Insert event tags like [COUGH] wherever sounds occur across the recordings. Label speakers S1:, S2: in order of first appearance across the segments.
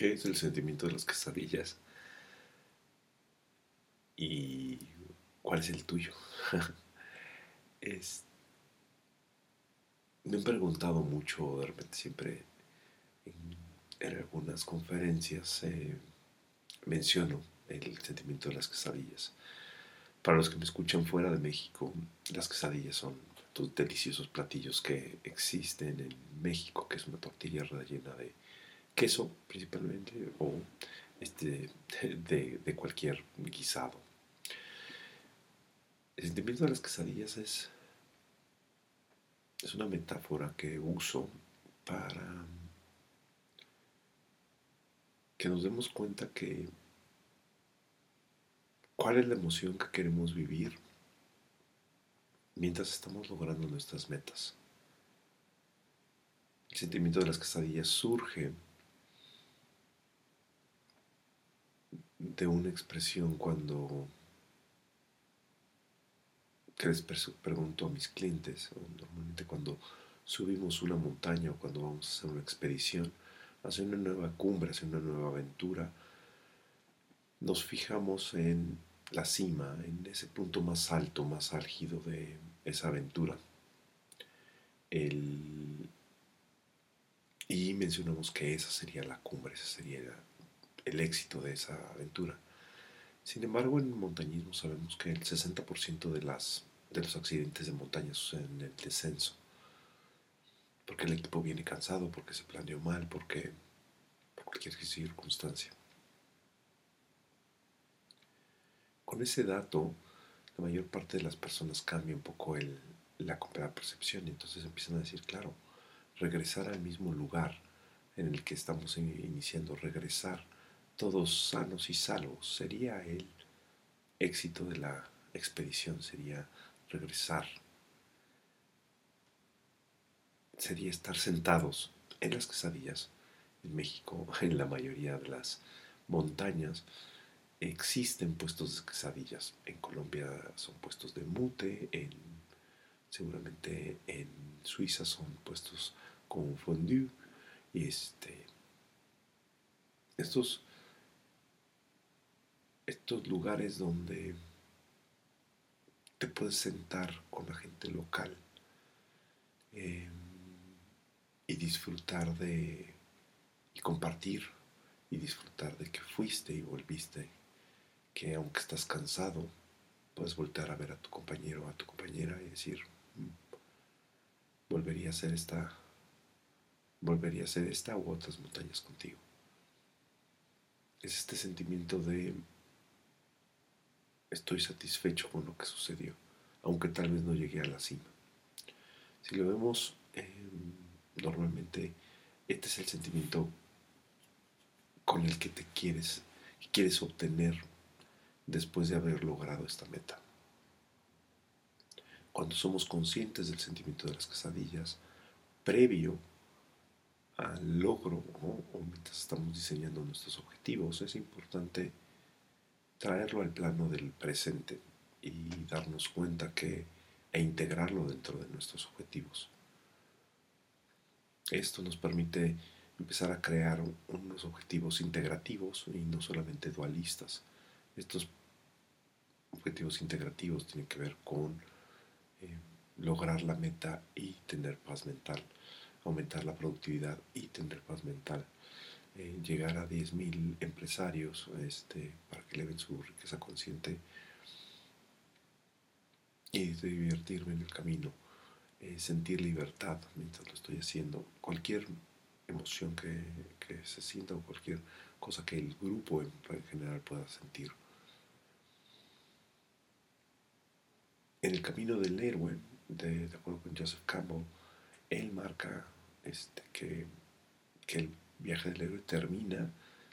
S1: ¿Qué es el sentimiento de las quesadillas? ¿Y cuál es el tuyo? [LAUGHS] es, me han preguntado mucho, de repente siempre en, algunas conferencias eh, menciono el sentimiento de las quesadillas. Para los que me escuchan fuera de México, las quesadillas son estos deliciosos platillos que existen en México, que es una tortilla rellena de queso principalmente o este, [LAUGHS] de, cualquier guisado. El sentimiento de las quesadillas es, es una metáfora que uso para que nos demos cuenta que cuál es la emoción que queremos vivir mientras estamos logrando nuestras metas. El sentimiento de las quesadillas surge de una expresión cuando que les pregunto a mis clientes, normalmente cuando subimos una montaña o cuando vamos a hacer una expedición, hacia una nueva cumbre, hacia una nueva aventura, nos fijamos en la cima, en ese punto más alto, más álgido de esa aventura. y mencionamos que esa sería la cumbre, ese sería el éxito de esa aventura. Sin embargo, en montañismo sabemos que el 60% de, las, de los accidentes de montaña suceden en el descenso. Porque el equipo viene cansado, porque se planeó mal, porque por cualquier circunstancia. Con ese dato, la mayor parte de las personas cambia un poco el, la, la percepción y entonces empiezan a decir, claro, regresar al mismo lugar en el que estamos iniciando, regresar todos sanos y salvos. Sería el éxito de la expedición, sería regresar. Sería estar sentados en las quesadillas. En México, [LAUGHS] en la mayoría de las montañas, existen puestos de quesadillas. En Colombia son puestos de mute, en, seguramente en Suiza son puestos con fondue. Y este, estos estos lugares donde te puedes sentar con la gente local em, y disfrutar de y compartir y disfrutar de que fuiste y volviste, que aunque estás cansado, puedes voltear a ver a tu compañero o a tu compañera y decir, mm, volvería a ser esta, volvería a ser esta u otras montañas contigo. Es este sentimiento de estoy satisfecho con lo que sucedió, aunque tal vez no llegué a la cima. Si lo vemos em, normalmente, este es el sentimiento con el que te quieres, quieres obtener después de haber logrado esta meta. Cuando somos conscientes del sentimiento de las quesadillas, previo al logro o mientras estamos diseñando nuestros objetivos, es importante traerlo al plano del presente y darnos cuenta que e integrarlo dentro de nuestros objetivos. Esto nos permite empezar a crear unos objetivos integrativos y no solamente dualistas. Estos objetivos integrativos tienen que ver con eh, lograr la meta y tener paz mental, aumentar la productividad y tener paz mental eh, llegar a 10.000 empresarios este, para que eleven su riqueza consciente y divertirme en el camino, eh, sentir libertad mientras lo estoy haciendo, cualquier emoción que, que, se sienta o cualquier cosa que el grupo en, general pueda sentir. En el camino del héroe, de, de acuerdo con Joseph Campbell, él marca este, que, que el viaje del héroe termina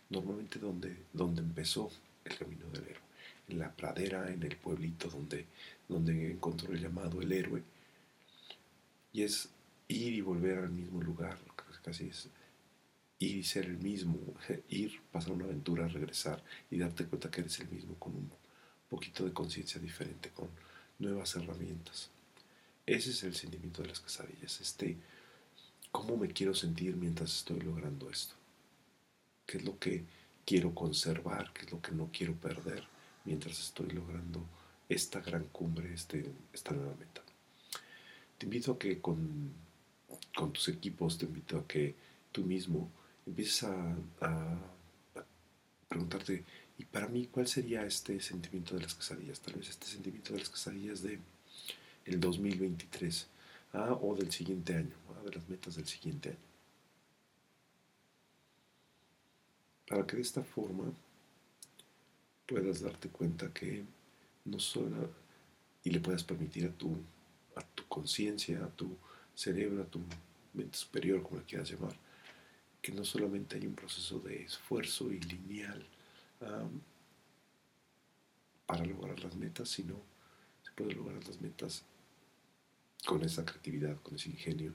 S1: normalmente donde, donde empezó el camino del héroe, en la pradera, en el pueblito donde, donde encontró el llamado el héroe. Y es ir y volver al mismo lugar, casi es ir y ser el mismo, [LAUGHS] ir, pasar una aventura, regresar y darte cuenta que eres el mismo con un poquito de conciencia diferente, con nuevas herramientas. Ese es el sentimiento de las quesadillas, este ¿Cómo me quiero sentir mientras estoy logrando esto? qué es lo que quiero conservar, qué es lo que no quiero perder mientras estoy logrando esta gran cumbre, este, esta nueva meta. Te invito a que con, con tus equipos, te invito a que tú mismo empieces a, a, preguntarte, ¿y para mí cuál sería este sentimiento de las quesadillas? Tal vez este sentimiento de las quesadillas de el 2023 ¿ah? o del siguiente año, de las metas del siguiente año. Para que de esta forma puedas darte cuenta que no solo y le puedas permitir a tu, a tu conciencia, a tu cerebro, a tu mente superior, como la quieras llamar, que no solamente hay un proceso de esfuerzo y lineal para lograr las metas, sino se puede lograr las metas con esa creatividad, con ese ingenio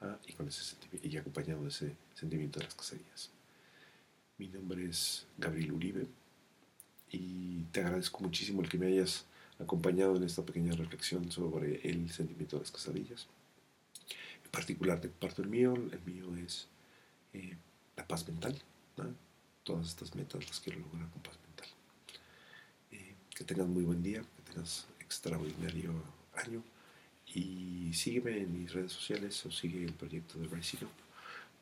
S1: ah, y, con ese y acompañado de ese sentimiento de las cacerías. Mi nombre es Gabriel Uribe y te agradezco muchísimo el que me hayas acompañado en esta pequeña reflexión sobre el sentimiento de las quesadillas. En particular, de parte del mío, el mío es eh, la paz mental. Todas estas metas las quiero lograr con paz mental. Eh, que tengas muy buen día, que tengas extraordinario año y sígueme en mis redes sociales o sigue el proyecto de Rising Up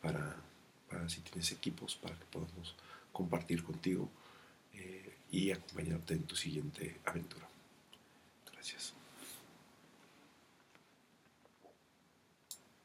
S1: para, para si tienes equipos para que podamos compartir contigo y acompañarte en tu siguiente aventura. Gracias.